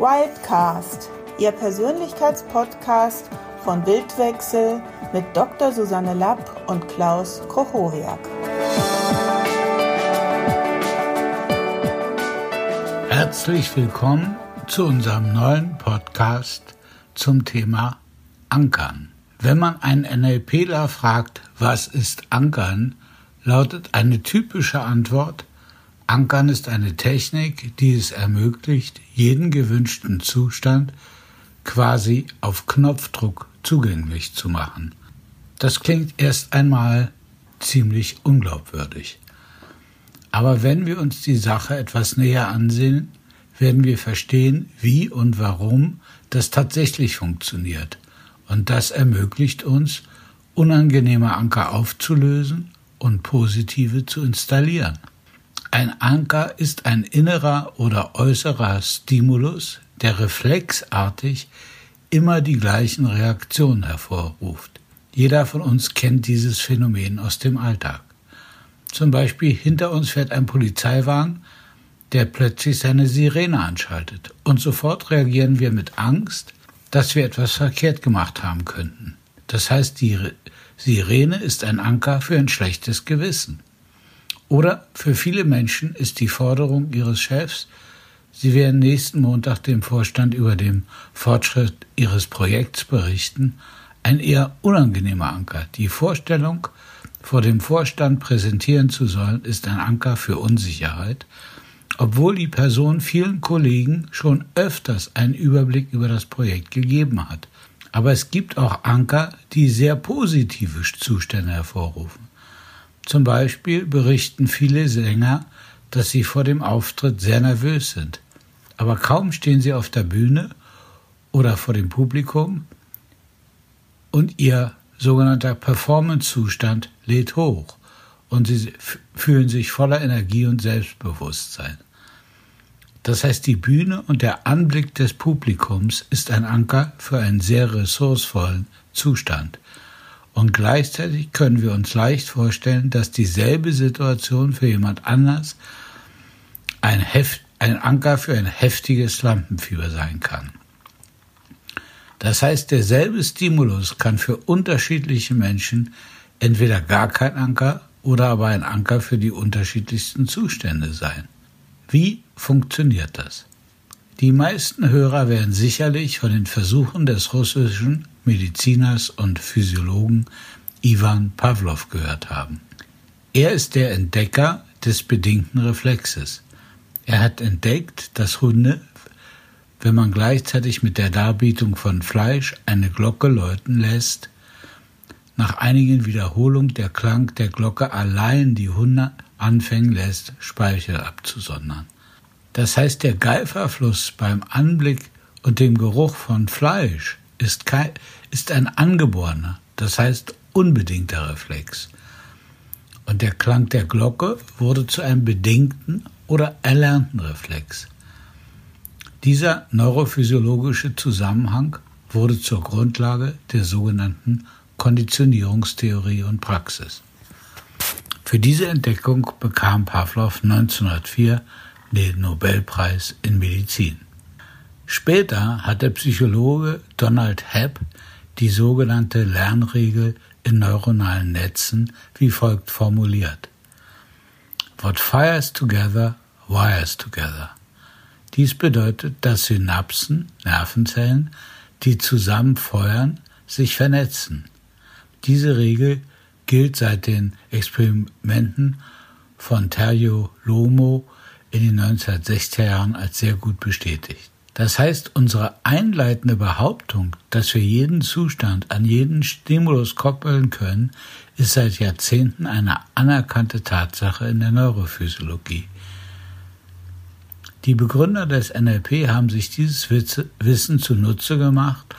Wildcast, Ihr Persönlichkeitspodcast von Bildwechsel mit Dr. Susanne Lapp und Klaus Kochoriak. Herzlich willkommen zu unserem neuen Podcast zum Thema Ankern. Wenn man einen NLPler fragt, was ist Ankern, lautet eine typische Antwort, Ankern ist eine Technik, die es ermöglicht, jeden gewünschten Zustand quasi auf Knopfdruck zugänglich zu machen. Das klingt erst einmal ziemlich unglaubwürdig. Aber wenn wir uns die Sache etwas näher ansehen, werden wir verstehen, wie und warum das tatsächlich funktioniert. Und das ermöglicht uns, unangenehme Anker aufzulösen und positive zu installieren. Ein Anker ist ein innerer oder äußerer Stimulus, der reflexartig immer die gleichen Reaktionen hervorruft. Jeder von uns kennt dieses Phänomen aus dem Alltag. Zum Beispiel hinter uns fährt ein Polizeiwagen, der plötzlich seine Sirene anschaltet. Und sofort reagieren wir mit Angst, dass wir etwas verkehrt gemacht haben könnten. Das heißt, die Sirene ist ein Anker für ein schlechtes Gewissen. Oder für viele Menschen ist die Forderung ihres Chefs, sie werden nächsten Montag dem Vorstand über den Fortschritt ihres Projekts berichten, ein eher unangenehmer Anker. Die Vorstellung, vor dem Vorstand präsentieren zu sollen, ist ein Anker für Unsicherheit, obwohl die Person vielen Kollegen schon öfters einen Überblick über das Projekt gegeben hat. Aber es gibt auch Anker, die sehr positive Zustände hervorrufen. Zum Beispiel berichten viele Sänger, dass sie vor dem Auftritt sehr nervös sind. Aber kaum stehen sie auf der Bühne oder vor dem Publikum und ihr sogenannter Performance-Zustand lädt hoch und sie fühlen sich voller Energie und Selbstbewusstsein. Das heißt, die Bühne und der Anblick des Publikums ist ein Anker für einen sehr ressourcevollen Zustand. Und gleichzeitig können wir uns leicht vorstellen, dass dieselbe Situation für jemand anders ein, Heft, ein Anker für ein heftiges Lampenfieber sein kann. Das heißt, derselbe Stimulus kann für unterschiedliche Menschen entweder gar kein Anker oder aber ein Anker für die unterschiedlichsten Zustände sein. Wie funktioniert das? Die meisten Hörer werden sicherlich von den Versuchen des russischen Mediziners und Physiologen Ivan Pavlov gehört haben. Er ist der Entdecker des bedingten Reflexes. Er hat entdeckt, dass Hunde, wenn man gleichzeitig mit der Darbietung von Fleisch eine Glocke läuten lässt, nach einigen Wiederholungen der Klang der Glocke allein die Hunde anfangen lässt, Speichel abzusondern. Das heißt, der Geiferfluss beim Anblick und dem Geruch von Fleisch ist, kein, ist ein angeborener, das heißt unbedingter Reflex. Und der Klang der Glocke wurde zu einem bedingten oder erlernten Reflex. Dieser neurophysiologische Zusammenhang wurde zur Grundlage der sogenannten Konditionierungstheorie und Praxis. Für diese Entdeckung bekam Pavlov 1904 den Nobelpreis in Medizin. Später hat der Psychologe Donald Hebb die sogenannte Lernregel in neuronalen Netzen wie folgt formuliert. What fires together, wires together. Dies bedeutet, dass Synapsen, Nervenzellen, die zusammen feuern, sich vernetzen. Diese Regel gilt seit den Experimenten von Terjo Lomo in den 1960er Jahren als sehr gut bestätigt. Das heißt, unsere einleitende Behauptung, dass wir jeden Zustand an jeden Stimulus koppeln können, ist seit Jahrzehnten eine anerkannte Tatsache in der Neurophysiologie. Die Begründer des NLP haben sich dieses Wissen zunutze gemacht,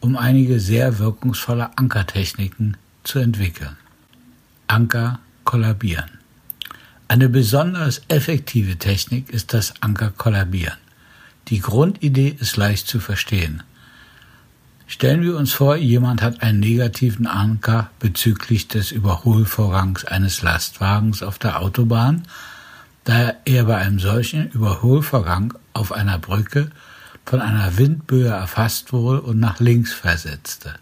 um einige sehr wirkungsvolle Ankertechniken zu entwickeln. Anker kollabieren. Eine besonders effektive Technik ist das Anker-Kollabieren. Die Grundidee ist leicht zu verstehen. Stellen wir uns vor, jemand hat einen negativen Anker bezüglich des Überholvorgangs eines Lastwagens auf der Autobahn, da er bei einem solchen Überholvorgang auf einer Brücke von einer Windböe erfasst wurde und nach links versetzte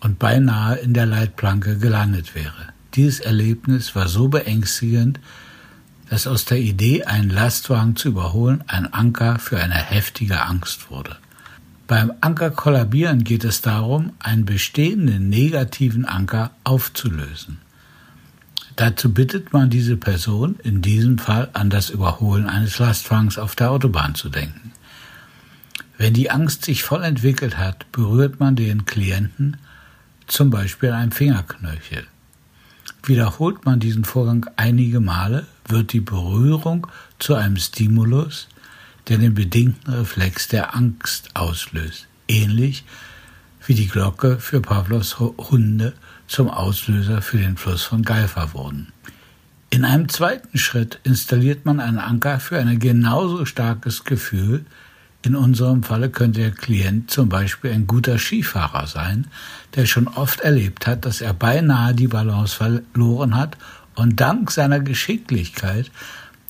und beinahe in der Leitplanke gelandet wäre. Dieses Erlebnis war so beängstigend, dass aus der Idee, einen Lastwagen zu überholen, ein Anker für eine heftige Angst wurde. Beim Anker kollabieren geht es darum, einen bestehenden negativen Anker aufzulösen. Dazu bittet man diese Person, in diesem Fall an das Überholen eines Lastwagens auf der Autobahn zu denken. Wenn die Angst sich voll entwickelt hat, berührt man den Klienten zum Beispiel einem Fingerknöchel. Wiederholt man diesen Vorgang einige Male, wird die Berührung zu einem Stimulus, der den bedingten Reflex der Angst auslöst, ähnlich wie die Glocke für Pavlos Hunde zum Auslöser für den Fluss von Geifer wurden. In einem zweiten Schritt installiert man einen Anker für ein genauso starkes Gefühl. In unserem Falle könnte der Klient zum Beispiel ein guter Skifahrer sein, der schon oft erlebt hat, dass er beinahe die Balance verloren hat und dank seiner Geschicklichkeit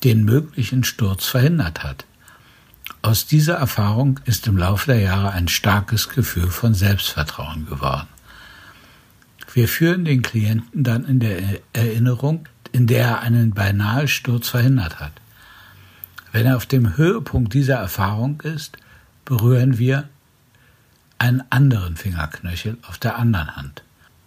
den möglichen Sturz verhindert hat. Aus dieser Erfahrung ist im Laufe der Jahre ein starkes Gefühl von Selbstvertrauen geworden. Wir führen den Klienten dann in der Erinnerung, in der er einen beinahe Sturz verhindert hat. Wenn er auf dem Höhepunkt dieser Erfahrung ist, berühren wir einen anderen Fingerknöchel auf der anderen Hand.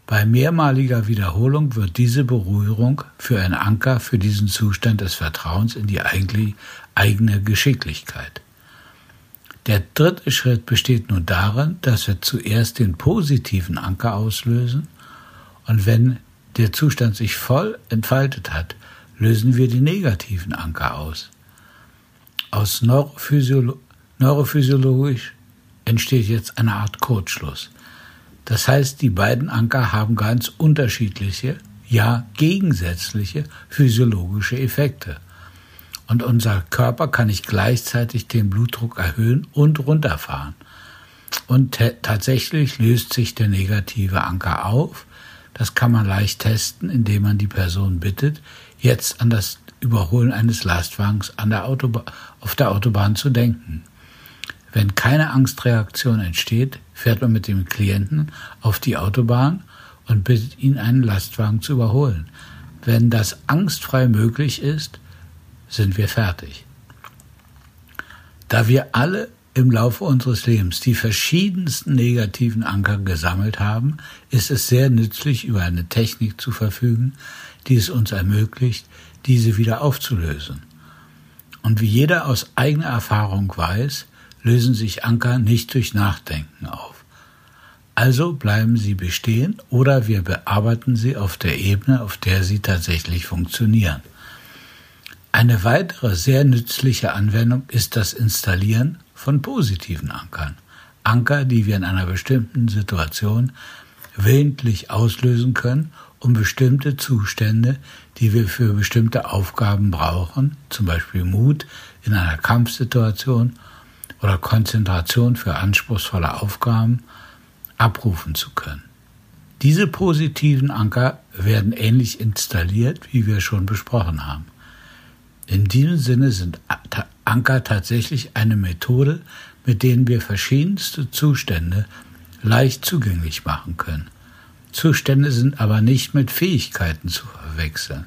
Bei mehrmaliger Wiederholung wird diese Berührung für einen Anker für diesen Zustand des Vertrauens in die eigene Geschicklichkeit. Der dritte Schritt besteht nun darin, dass wir zuerst den positiven Anker auslösen und wenn der Zustand sich voll entfaltet hat, lösen wir die negativen Anker aus. Aus Neurophysiolo neurophysiologisch entsteht jetzt eine Art Kurzschluss. Das heißt, die beiden Anker haben ganz unterschiedliche, ja gegensätzliche physiologische Effekte. Und unser Körper kann nicht gleichzeitig den Blutdruck erhöhen und runterfahren. Und tatsächlich löst sich der negative Anker auf, das kann man leicht testen, indem man die Person bittet, jetzt an das Überholen eines Lastwagens der auf der Autobahn zu denken. Wenn keine Angstreaktion entsteht, fährt man mit dem Klienten auf die Autobahn und bittet ihn, einen Lastwagen zu überholen. Wenn das angstfrei möglich ist, sind wir fertig. Da wir alle im Laufe unseres Lebens die verschiedensten negativen Anker gesammelt haben, ist es sehr nützlich, über eine Technik zu verfügen, die es uns ermöglicht, diese wieder aufzulösen. Und wie jeder aus eigener Erfahrung weiß, lösen sich Anker nicht durch Nachdenken auf. Also bleiben sie bestehen oder wir bearbeiten sie auf der Ebene, auf der sie tatsächlich funktionieren. Eine weitere sehr nützliche Anwendung ist das Installieren von positiven Ankern. Anker, die wir in einer bestimmten Situation willentlich auslösen können, um bestimmte Zustände, die wir für bestimmte Aufgaben brauchen, zum Beispiel Mut in einer Kampfsituation oder Konzentration für anspruchsvolle Aufgaben, abrufen zu können. Diese positiven Anker werden ähnlich installiert, wie wir schon besprochen haben. In diesem Sinne sind Anker tatsächlich eine Methode, mit denen wir verschiedenste Zustände leicht zugänglich machen können. Zustände sind aber nicht mit Fähigkeiten zu verwechseln.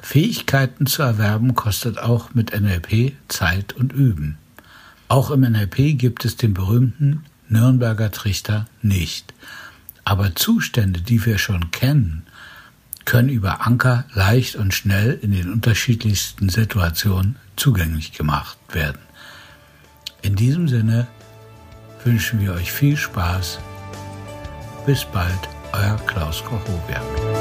Fähigkeiten zu erwerben kostet auch mit NLP Zeit und Üben. Auch im NLP gibt es den berühmten Nürnberger Trichter nicht. Aber Zustände, die wir schon kennen, können über Anker leicht und schnell in den unterschiedlichsten Situationen zugänglich gemacht werden. In diesem Sinne wünschen wir euch viel Spaß. Bis bald, euer Klaus Kochowiak.